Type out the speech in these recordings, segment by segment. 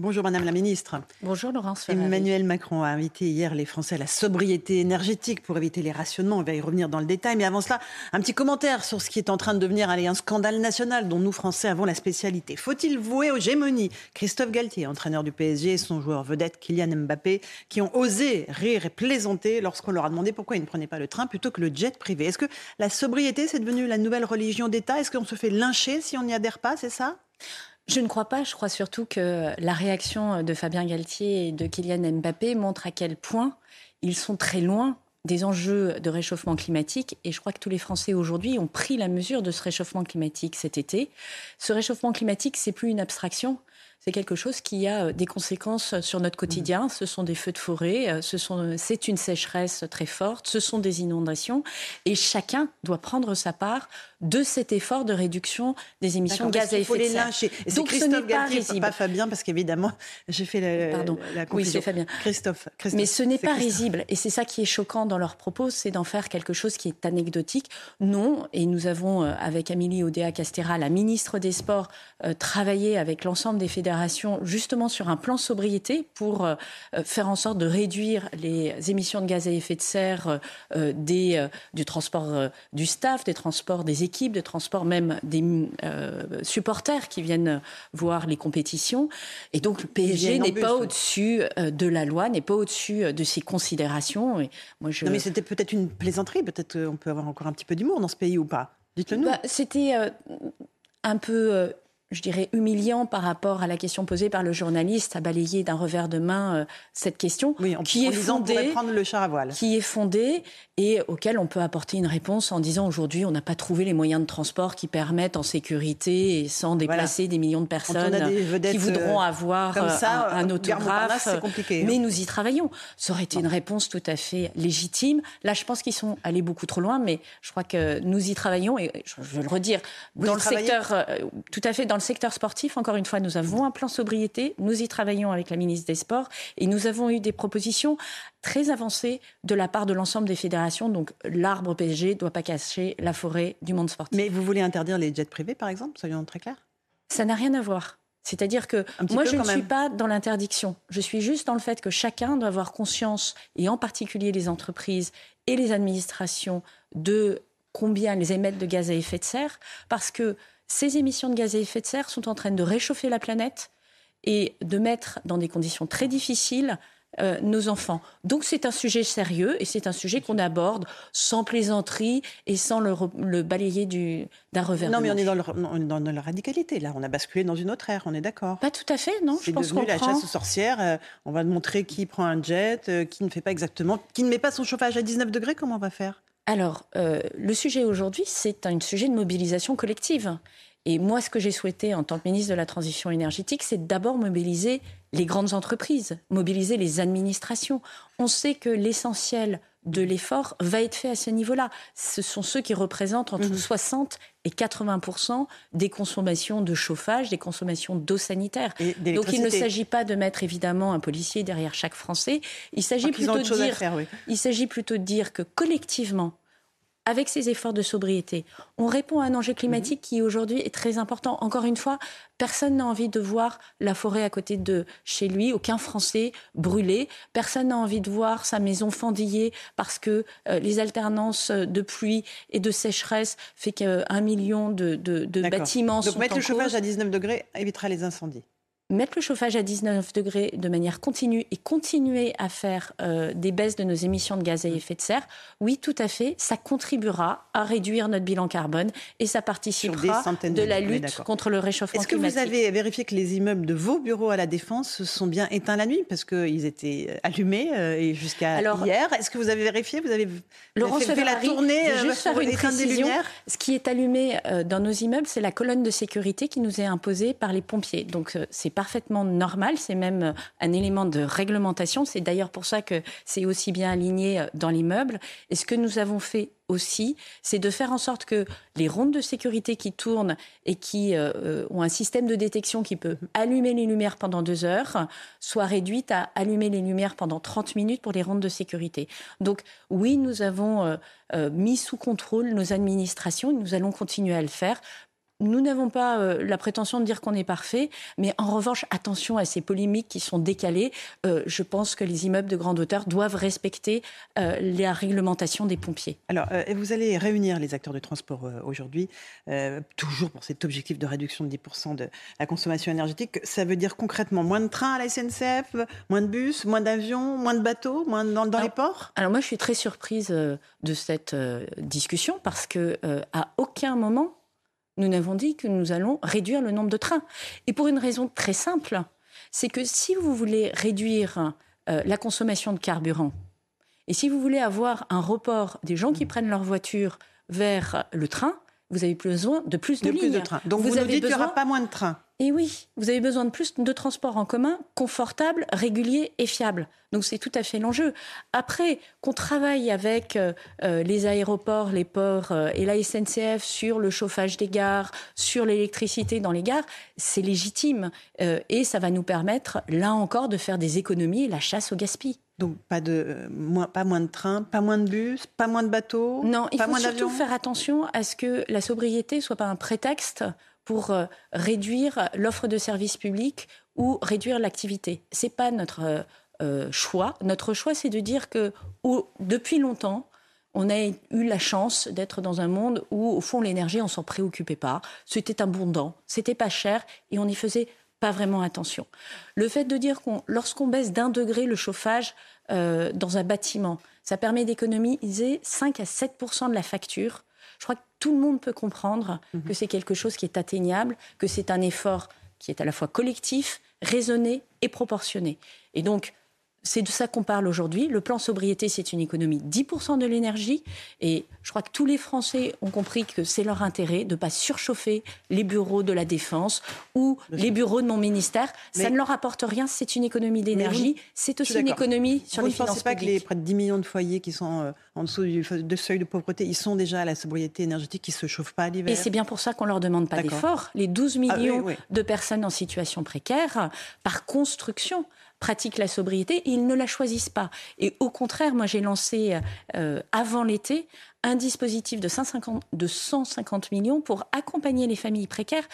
Bonjour Madame la Ministre. Bonjour Laurence Ferrari. Emmanuel Macron a invité hier les Français à la sobriété énergétique pour éviter les rationnements. On va y revenir dans le détail. Mais avant cela, un petit commentaire sur ce qui est en train de devenir allez, un scandale national dont nous Français avons la spécialité. Faut-il vouer aux gémonies? Christophe Galtier, entraîneur du PSG, et son joueur vedette Kylian Mbappé, qui ont osé rire et plaisanter lorsqu'on leur a demandé pourquoi ils ne prenaient pas le train plutôt que le jet privé. Est-ce que la sobriété, c'est devenu la nouvelle religion d'État? Est-ce qu'on se fait lyncher si on n'y adhère pas? C'est ça? Je ne crois pas. Je crois surtout que la réaction de Fabien Galtier et de Kylian Mbappé montre à quel point ils sont très loin des enjeux de réchauffement climatique et je crois que tous les Français aujourd'hui ont pris la mesure de ce réchauffement climatique cet été. Ce réchauffement climatique, c'est plus une abstraction, c'est quelque chose qui a euh, des conséquences sur notre quotidien. Mmh. Ce sont des feux de forêt, euh, ce sont, c'est une sécheresse très forte, ce sont des inondations, et chacun doit prendre sa part de cet effort de réduction des émissions de gaz à effet de serre. Et Donc Christophe ce n'est pas risible. Pas Fabien, parce qu'évidemment, j'ai fait la, Pardon. la Oui, c'est Fabien. Christophe, Mais ce n'est pas risible. Et c'est ça qui est choquant dans leurs propos, c'est d'en faire quelque chose qui est anecdotique. Non, et nous avons, euh, avec Amélie Oudéa-Castéra, la ministre des Sports, travaillé avec l'ensemble des fédérations justement sur un plan sobriété pour euh, faire en sorte de réduire les émissions de gaz à effet de serre euh, des, euh, du transport du staff, des transports des équipes, des transports même des supporters qui viennent voir les compétitions. Et donc le PSG n'est pas au-dessus de la loi, n'est pas au-dessus de ces considérations. Et moi, je... Non mais c'était peut-être une plaisanterie, peut-être qu'on peut avoir encore un petit peu d'humour dans ce pays ou pas? Dites-le nous. Bah, c'était un peu je dirais, humiliant par rapport à la question posée par le journaliste, à balayer d'un revers de main euh, cette question, oui, en, qui est fondée, prendre le char à voile. qui est fondée et auquel on peut apporter une réponse en disant aujourd'hui on n'a pas trouvé les moyens de transport qui permettent en sécurité et sans déplacer des millions de personnes qui voudront euh, avoir euh, un, un, autographe. compliqué, hein. mais nous y travaillons. Ça aurait été une réponse tout à fait légitime. Là, je pense qu'ils sont allés beaucoup trop loin, mais je crois que nous y travaillons et je veux le redire dans le secteur, tout à fait dans le secteur sportif, encore une fois, nous avons un plan sobriété. Nous y travaillons avec la ministre des Sports et nous avons eu des propositions très avancées de la part de l'ensemble des fédérations. Donc l'arbre PSG ne doit pas cacher la forêt du monde sportif. Mais vous voulez interdire les jets privés, par exemple? Soyons très clairs. Ça n'a rien à voir. C'est-à-dire que moi, je ne suis pas dans l'interdiction. Je suis juste dans le fait que chacun doit avoir conscience, et en particulier les entreprises et les administrations, de combien elles émettent de gaz à effet de serre, parce que ces émissions de gaz à effet de serre sont en train de réchauffer la planète et de mettre dans des conditions très difficiles euh, nos enfants. Donc c'est un sujet sérieux et c'est un sujet qu'on aborde sans plaisanterie et sans le, balayer d'un revers. Non, mais on est, dans dans la radicalité là. On a basculé dans une autre ère. On est d'accord. Pas tout à fait, non. C'est devenu la chasse aux sorcières. Euh, on va montrer qui prend un jet, euh, qui ne fait pas exactement, qui ne met pas son chauffage à 19 degrés. Comment on va faire? Alors, euh, le sujet aujourd'hui, c'est un sujet de mobilisation collective. Et moi, ce que j'ai souhaité en tant que ministre de la Transition énergétique, c'est d'abord mobiliser les grandes entreprises, mobiliser les administrations. On sait que l'essentiel de l'effort va être fait à ce niveau-là. Ce sont ceux qui représentent entre 60 mmh. et 80 des consommations de chauffage, des consommations d'eau sanitaire. Donc il ne s'agit pas de mettre évidemment un policier derrière chaque Français. Il s'agit plutôt de dire, il s'agit plutôt de dire que collectivement, avec ces efforts de sobriété, on répond à un enjeu climatique qui aujourd'hui est très important. Encore une fois, personne n'a envie de voir la forêt à côté de chez lui, aucun Français brûlé. Personne n'a envie de voir sa maison fendillée parce que euh, les alternances de pluie et de sécheresse fait qu'un million de, de, de bâtiments Donc mettre le chauffage à 19 degrés évitera les incendies. Mettre le chauffage à 19 degrés de manière continue et continuer à faire euh, des baisses de nos émissions de gaz à effet de serre, oui, tout à fait, ça contribuera à réduire notre bilan carbone et ça participera de la lutte contre le réchauffement climatique. Est-ce que vous avez vérifié que les immeubles de vos bureaux à la Défense sont bien éteints la nuit parce qu'ils étaient allumés euh, jusqu'à hier? Est-ce que vous avez vérifié? Vous avez, Laurent fait, la tournée euh, juste faire une précision. Ce qui est allumé dans nos immeubles, c'est la colonne de sécurité qui nous est imposée par les pompiers. Donc c'est parfaitement normal, c'est même euh, un élément de réglementation. C'est d'ailleurs pour ça que c'est aussi bien aligné euh, dans l'immeuble. Et ce que nous avons fait aussi, c'est de faire en sorte que les rondes de sécurité qui tournent et qui euh, ont un système de détection qui peut allumer les lumières pendant deux heures soient réduites à allumer les lumières pendant 30 minutes pour les rondes de sécurité. Donc oui, nous avons mis sous contrôle nos administrations et nous allons continuer à le faire nous n'avons pas euh, la prétention de dire qu'on est parfait, mais en revanche, attention à ces polémiques qui sont décalées. Euh, je pense que les immeubles de grande hauteur doivent respecter euh, la réglementation des pompiers. Alors, vous allez réunir les acteurs du transport aujourd'hui, toujours pour cet objectif de réduction de 10% de la consommation énergétique. Ça veut dire concrètement moins de trains à la SNCF, moins de bus, moins d'avions, moins de bateaux, moins dans, dans les ports? Alors moi, je suis très surprise de cette discussion parce que à aucun moment nous n'avons dit que nous allons réduire le nombre de trains. Et pour une raison très simple, c'est que si vous voulez réduire euh, la consommation de carburant, et si vous voulez avoir un report des gens qui prennent leur voiture vers le train, vous avez besoin de plus de, lignes. de trains. Donc vous, avez dites qu'il n'y aura pas moins de trains. Et oui, vous avez besoin de plus de transports en commun confortables, réguliers et fiables. Donc c'est tout à fait l'enjeu. Après, qu'on travaille avec euh, euh, les aéroports, les ports euh, et la SNCF sur le chauffage des gares, sur l'électricité dans les gares, c'est légitime. et ça va nous permettre, là encore, de faire des économies et la chasse au gaspillage. Donc pas de moins, pas moins de trains, pas moins de bus, pas moins de bateaux. Non, il faut surtout faire attention à ce que la sobriété soit pas un prétexte pour euh, réduire l'offre de services publics ou réduire l'activité. C'est pas notre euh, euh, choix. Notre choix, c'est de dire que depuis longtemps, on a eu la chance d'être dans un monde où, au fond, l'énergie, on s'en préoccupait pas. C'était abondant, c'était pas cher et on n'y faisait pas vraiment attention. Le fait de dire qu'on, lorsqu'on baisse d'un degré le chauffage dans un bâtiment, ça permet d'économiser 5 à 7% de la facture je crois que tout le monde peut comprendre mhm. que c'est quelque chose qui est atteignable, que c'est un effort qui est à la fois collectif, raisonné et proportionné. Et donc, c'est de ça qu'on parle aujourd'hui. Le plan sobriété, c'est une économie de 10% de l'énergie. Et je crois que tous les Français ont compris que c'est leur intérêt de ne pas surchauffer les bureaux de la Défense ou les bureaux de mon ministère. ça ne leur apporte rien. C'est une économie d'énergie. C'est aussi une économie sur les finances publiques. Vous ne pensez pas que les près de 10 millions de foyers qui sont euh, en dessous du seuil de pauvreté, ils sont déjà à la sobriété énergétique, qui ne se chauffent pas l'hiver? Et c'est bien pour ça qu'on ne leur demande pas d'effort. Les 12 ah millions de personnes en situation précaire, par construction, pratiquent la sobriété ils ne la choisissent pas. Et au contraire, moi j'ai lancé euh, avant l'été un dispositif de 150, de 150 millions pour accompagner les familles précaires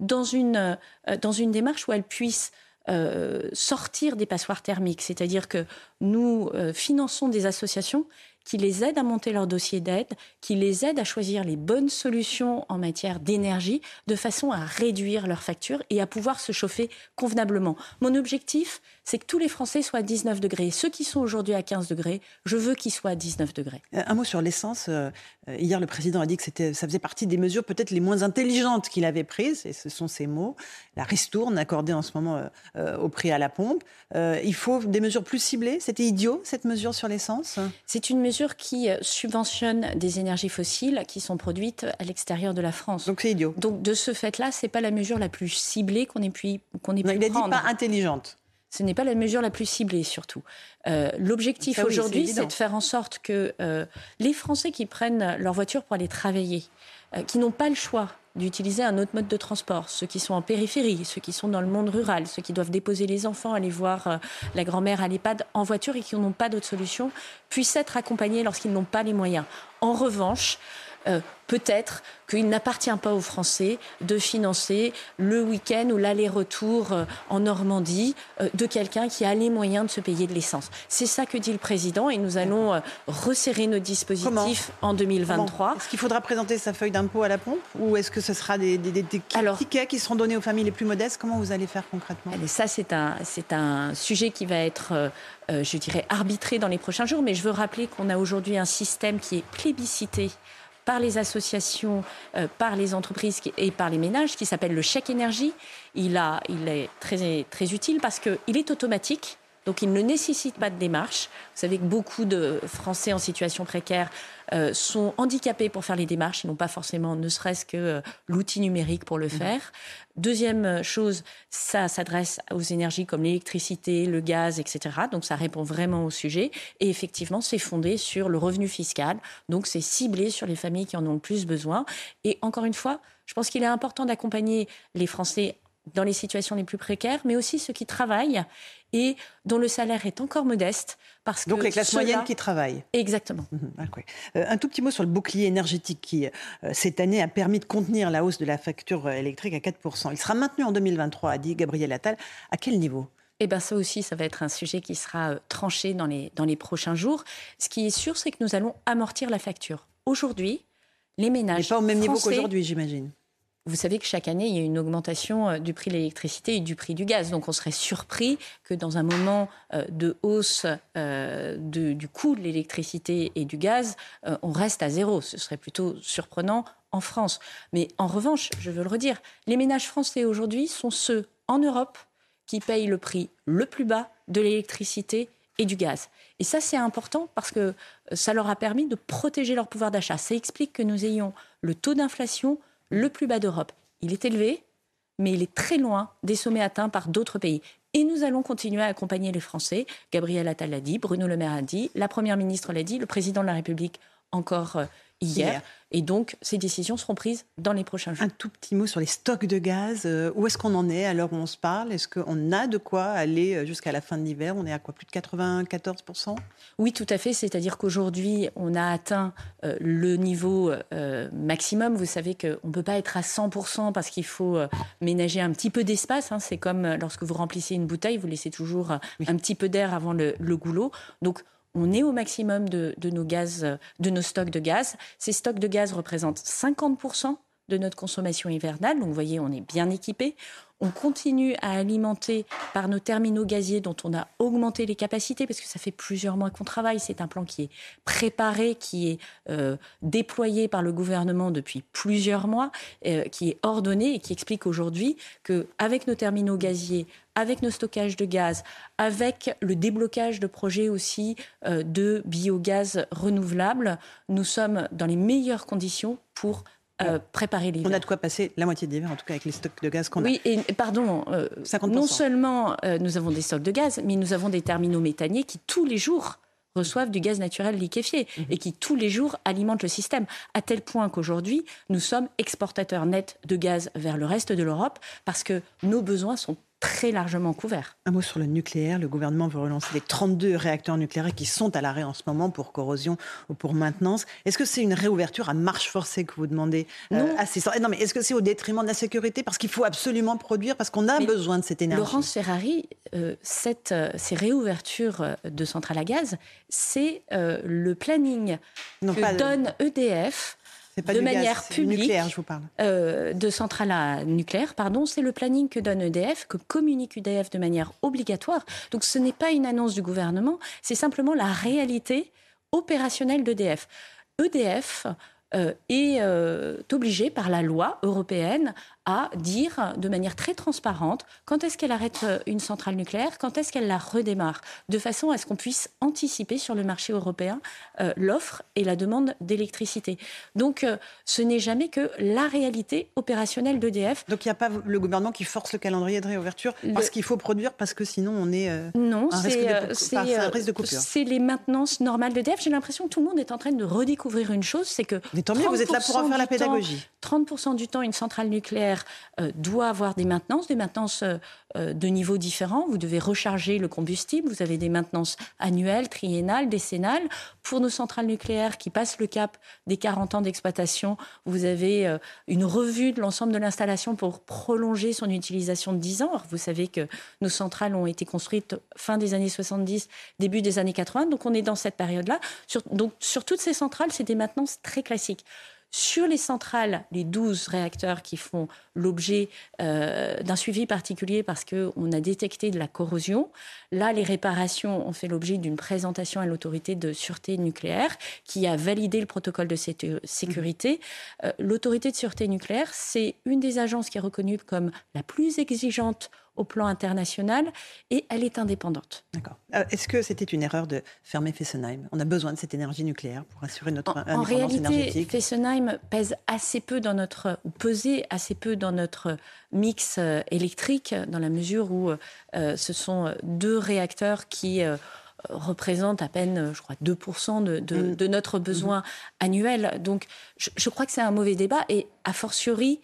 dans une, euh, dans une démarche où elles puissent euh, sortir des passoires thermiques. C'est-à-dire que nous finançons des associations qui les aident à monter leur dossier d'aide, qui les aident à choisir les bonnes solutions en matière d'énergie, de façon à réduire leurs factures et à pouvoir se chauffer convenablement. Mon objectif, c'est que tous les Français soient à 19 degrés. Ceux qui sont aujourd'hui à 15 degrés, je veux qu'ils soient à 19 degrés. Euh, un mot sur l'essence. Euh, hier, le président a dit que ça faisait partie des mesures peut-être les moins intelligentes qu'il avait prises, et ce sont ces mots. La ristourne accordée en ce moment euh, au prix à la pompe. il faut des mesures plus ciblées? C'était idiot, cette mesure sur l'essence? C'est une mesure qui euh, subventionne des énergies fossiles qui sont produites à l'extérieur de la France. Donc c'est idiot. Donc de ce fait-là, c'est pas la mesure la plus ciblée qu'on ait pu qu'on ait pu il prendre. dit pas intelligente. Ce n'est pas la mesure la plus ciblée, surtout. Euh, l'objectif aujourd'hui, c'est de faire en sorte que euh, les Français qui prennent leur voiture pour aller travailler, qui n'ont pas le choix d'utiliser un autre mode de transport. Ceux qui sont en périphérie, ceux qui sont dans le monde rural, ceux qui doivent déposer les enfants, aller voir euh, la grand-mère à l'EHPAD en voiture et qui n'ont pas d'autre solution, puissent être accompagnés lorsqu'ils n'ont pas les moyens. En revanche, euh, peut-être qu'il n'appartient pas aux Français de financer le week-end ou l'aller-retour euh, en Normandie euh, de quelqu'un qui a les moyens de se payer de l'essence. C'est ça que dit le président et nous allons resserrer nos dispositifs en 2023. Est-ce qu'il faudra présenter sa feuille d'impôt à la pompe ou est-ce que ce sera des, tickets qui seront donnés aux familles les plus modestes? Comment vous allez faire concrètement? Ça, c'est un, un sujet qui va être euh, je dirais, arbitré dans les prochains jours. Mais je veux rappeler qu'on a aujourd'hui un système qui est plébiscité par les associations, euh, par les entreprises et par les ménages, qui s'appelle le chèque énergie. Il, a, il est très, très utile parce qu'il est automatique. Donc il ne nécessite pas de démarche. Vous savez que beaucoup de Français en situation précaire euh, sont handicapés pour faire les démarches. Ils n'ont pas forcément, ne serait-ce que euh, l'outil numérique pour le mmh. faire. Deuxième euh, chose, ça s'adresse aux énergies comme l'électricité, le gaz, etc. Donc ça répond vraiment au sujet. Et effectivement, c'est fondé sur le revenu fiscal. Donc c'est ciblé sur les familles qui en ont le plus besoin. Et encore une fois, je pense qu'il est important d'accompagner les Français dans les situations les plus précaires, mais aussi ceux qui travaillent et dont le salaire est encore modeste. Parce Donc les classes moyennes qui travaillent. Exactement. Mhm, euh, un tout petit mot sur le bouclier énergétique qui, euh, cette année, a permis de contenir la hausse de la facture électrique à 4%. Il sera maintenu en 2023, a dit Gabriel Attal. À quel niveau? Eh bien, ça aussi, ça va être un sujet qui sera euh, tranché dans les, dans les prochains jours. Ce qui est sûr, c'est que nous allons amortir la facture. Aujourd'hui, les ménages. Mais pas au même niveau qu'aujourd'hui, j'imagine. Vous savez que chaque année, il y a une augmentation euh, du prix de l'électricité et du prix du gaz. Donc on serait surpris que dans un moment euh, de hausse euh, du coût de l'électricité et du gaz, on reste à zéro. Ce serait plutôt surprenant en France. Mais en revanche, je veux le redire, les ménages français aujourd'hui sont ceux en Europe qui payent le prix le plus bas de l'électricité et du gaz. Et ça, c'est important parce que ça leur a permis de protéger leur pouvoir d'achat. Ça explique que nous ayons le taux d'inflation le plus bas d'Europe. Il est élevé, mais il est très loin des sommets atteints par d'autres pays. Et nous allons continuer à accompagner les Français. Gabriel Attal l'a dit, Bruno Le Maire a dit, la Première ministre l'a dit, le Président de la République encore hier. Et donc, ces décisions seront prises dans les prochains jours. Un tout petit mot sur les stocks de gaz. Euh, où est-ce qu'on en est à l'heure où on se parle? Est-ce qu'on a de quoi aller euh, jusqu'à la fin de l'hiver? On est à quoi? Plus de 94% Oui, tout à fait. C'est-à-dire qu'aujourd'hui, on a atteint euh, le niveau maximum. Vous savez qu'on ne peut pas être à 100% parce qu'il faut ménager un petit peu d'espace. Hein. C'est comme lorsque vous remplissez une bouteille, vous laissez toujours un petit peu d'air avant le, le goulot. Donc, on est au maximum de, nos de nos stocks de gaz. Ces stocks de gaz représentent 50% de notre consommation hivernale. Donc, vous voyez, on est bien équipé. On continue à alimenter par nos terminaux gaziers dont on a augmenté les capacités parce que ça fait plusieurs mois qu'on travaille. C'est un plan qui est préparé, qui est euh, déployé par le gouvernement depuis plusieurs mois, euh, qui est ordonné et qui explique aujourd'hui qu'avec nos terminaux gaziers, avec nos stockages de gaz, avec le déblocage de projets aussi euh, de biogaz renouvelable, nous sommes dans les meilleures conditions pour euh, préparer l'hiver. On a de quoi passer la moitié de l'hiver, en tout cas avec les stocks de gaz qu'on a. Oui, et pardon, euh, non seulement euh, nous avons des stocks de gaz, mais nous avons des terminaux méthaniers qui tous les jours reçoivent du gaz naturel liquéfié mhm. et qui tous les jours alimentent le système, à tel point qu'aujourd'hui, nous sommes exportateurs nets de gaz vers le reste de l'Europe parce que nos besoins sont très largement couvert. Un mot sur le nucléaire. Le gouvernement veut relancer les 32 réacteurs nucléaires qui sont à l'arrêt en ce moment pour corrosion ou pour maintenance. Est-ce que c'est une réouverture à marche forcée que vous demandez euh, Non. non, mais est-ce que c'est au détriment de la sécurité? Parce qu'il faut absolument produire, parce qu'on a besoin de cette énergie. Laurence Ferrari, euh, cette, euh, ces réouvertures de centrales à gaz, c'est le planning que donne EDF de manière publique, nucléaire, je vous parle. Euh, de centrale à nucléaire, pardon, c'est le planning que donne EDF, que communique EDF de manière obligatoire. Donc ce n'est pas une annonce du gouvernement, c'est simplement la réalité opérationnelle d'EDF. EDF euh, est euh, obligé par la loi européenne à dire de manière très transparente quand est-ce qu'elle arrête euh, une centrale nucléaire, quand est-ce qu'elle la redémarre, de façon à ce qu'on puisse anticiper sur le marché européen euh, l'offre et la demande d'électricité. Donc ce n'est jamais que la réalité opérationnelle d'EDF. Donc il n'y a pas le gouvernement qui force le calendrier de réouverture parce qu'il faut produire, parce que sinon on est non, un risque de. C'est les maintenances normales d'EDF. J'ai l'impression que tout le monde est en train de redécouvrir une chose, c'est que... Mais tant mieux, vous êtes là pour en faire la pédagogie. 30% du temps, une centrale nucléaire euh, doit avoir des maintenances, des maintenances euh, euh, de niveaux différents. Vous devez recharger le combustible, vous avez des maintenances annuelles, triennales, décennales. Pour nos centrales nucléaires qui passent le cap des 40 ans d'exploitation, vous avez une revue de l'ensemble de l'installation pour prolonger son utilisation de 10 ans. vous savez que nos centrales ont été construites fin des années 70, début des années 80, donc on est dans cette période-là. donc sur toutes ces centrales, c'est des maintenances très classiques. Sur les centrales, les 12 réacteurs qui font l'objet euh, d'un suivi particulier parce qu'on a détecté de la corrosion, là, les réparations ont fait l'objet d'une présentation à l'autorité de sûreté nucléaire qui a validé le protocole de sécurité. Euh, l'autorité de sûreté nucléaire, c'est une des agences qui est reconnue comme la plus exigeante au plan international et elle est indépendante. D'accord. Euh, est-ce que c'était une erreur de fermer Fessenheim? On a besoin de cette énergie nucléaire pour assurer notre en, indépendance en réalité, Fessenheim pèse assez peu dans notre ou pesait assez peu dans notre mix euh, électrique dans la mesure où euh, ce sont deux réacteurs qui représentent à peine, je crois, 2% de, mm. de, notre besoin mm-hmm. annuel. Donc, je, je, crois que c'est un mauvais débat et, a fortiori,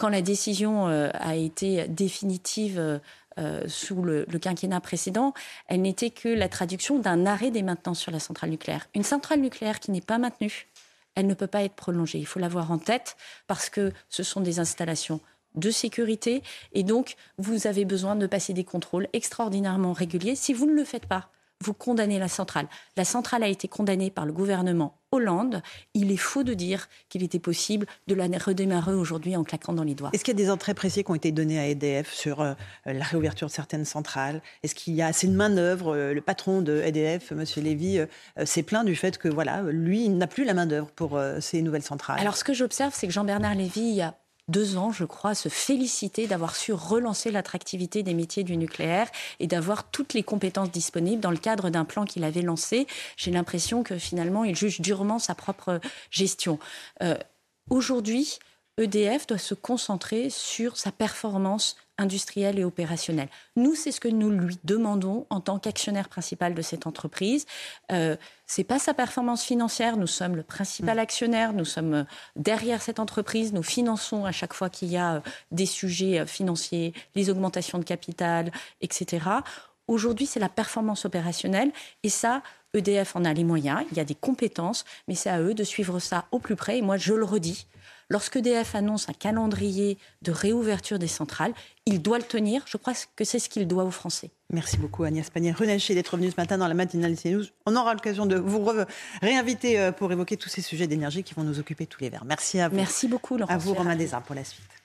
quand la décision euh, a été définitive euh, euh, sous le, quinquennat précédent, elle n'était que la traduction d'un arrêt des maintenances sur la centrale nucléaire. Une centrale nucléaire qui n'est pas maintenue, elle ne peut pas être prolongée. Il faut l'avoir en tête parce que ce sont des installations de sécurité et donc vous avez besoin de passer des contrôles extraordinairement réguliers. Si vous ne le faites pas, vous condamnez la centrale. La centrale a été condamnée par le gouvernement Hollande. Il est faux de dire qu'il était possible de la redémarrer aujourd'hui en claquant dans les doigts. Est-ce qu'il y a des entrées précises qui ont été données à EDF sur euh, la réouverture de certaines centrales? Est-ce qu'il y a assez de main-d'œuvre euh, Le patron de EDF, M. Lévy, euh, s'est plaint du fait que voilà, lui, il n'a plus la main-d'œuvre pour ces nouvelles centrales? Alors, ce que j'observe, c'est que Jean-Bernard Lévy, il y a deux ans, je crois, se féliciter d'avoir su relancer l'attractivité des métiers du nucléaire et d'avoir toutes les compétences disponibles dans le cadre d'un plan qu'il avait lancé. J'ai l'impression que finalement, il juge durement sa propre gestion. Euh, aujourd'hui, EDF doit se concentrer sur sa performance industrielle et opérationnelle. Nous, c'est ce que nous lui demandons en tant qu'actionnaire principal de cette entreprise. Euh, c'est pas sa performance financière. Nous sommes le principal mm. actionnaire. Nous sommes euh, derrière cette entreprise. Nous finançons à chaque fois qu'il y a euh, des sujets euh, financiers, les augmentations de capital, etc. Aujourd'hui, c'est la performance opérationnelle. Et ça, EDF en a les moyens. Il y a des compétences, mais c'est à eux de suivre ça au plus près. Et moi, je le redis, Lorsque DF annonce un calendrier de réouverture des centrales, il doit le tenir. Je crois que c'est ce qu'il doit aux Français. Merci beaucoup Agnès Pannier-Renachet d'être venue ce matin dans la matinale CNews. On aura l'occasion de vous réinviter euh, pour évoquer tous ces sujets d'énergie qui vont nous occuper tous les verts. Merci à vous. Merci beaucoup Laurent. À vous Romain Desarts pour la suite.